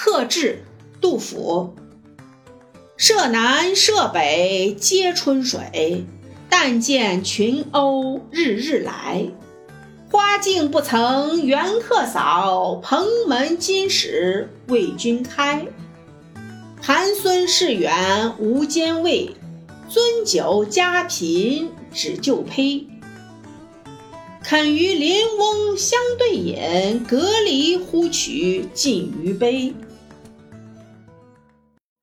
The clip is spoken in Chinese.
客至，杜甫。舍南舍北皆春水，但见群鸥日日来。花径不曾缘客扫，蓬门今始为君开。寒孙市远无兼味，樽酒家贫只旧醅。肯与邻翁相对饮，隔离呼取尽余杯。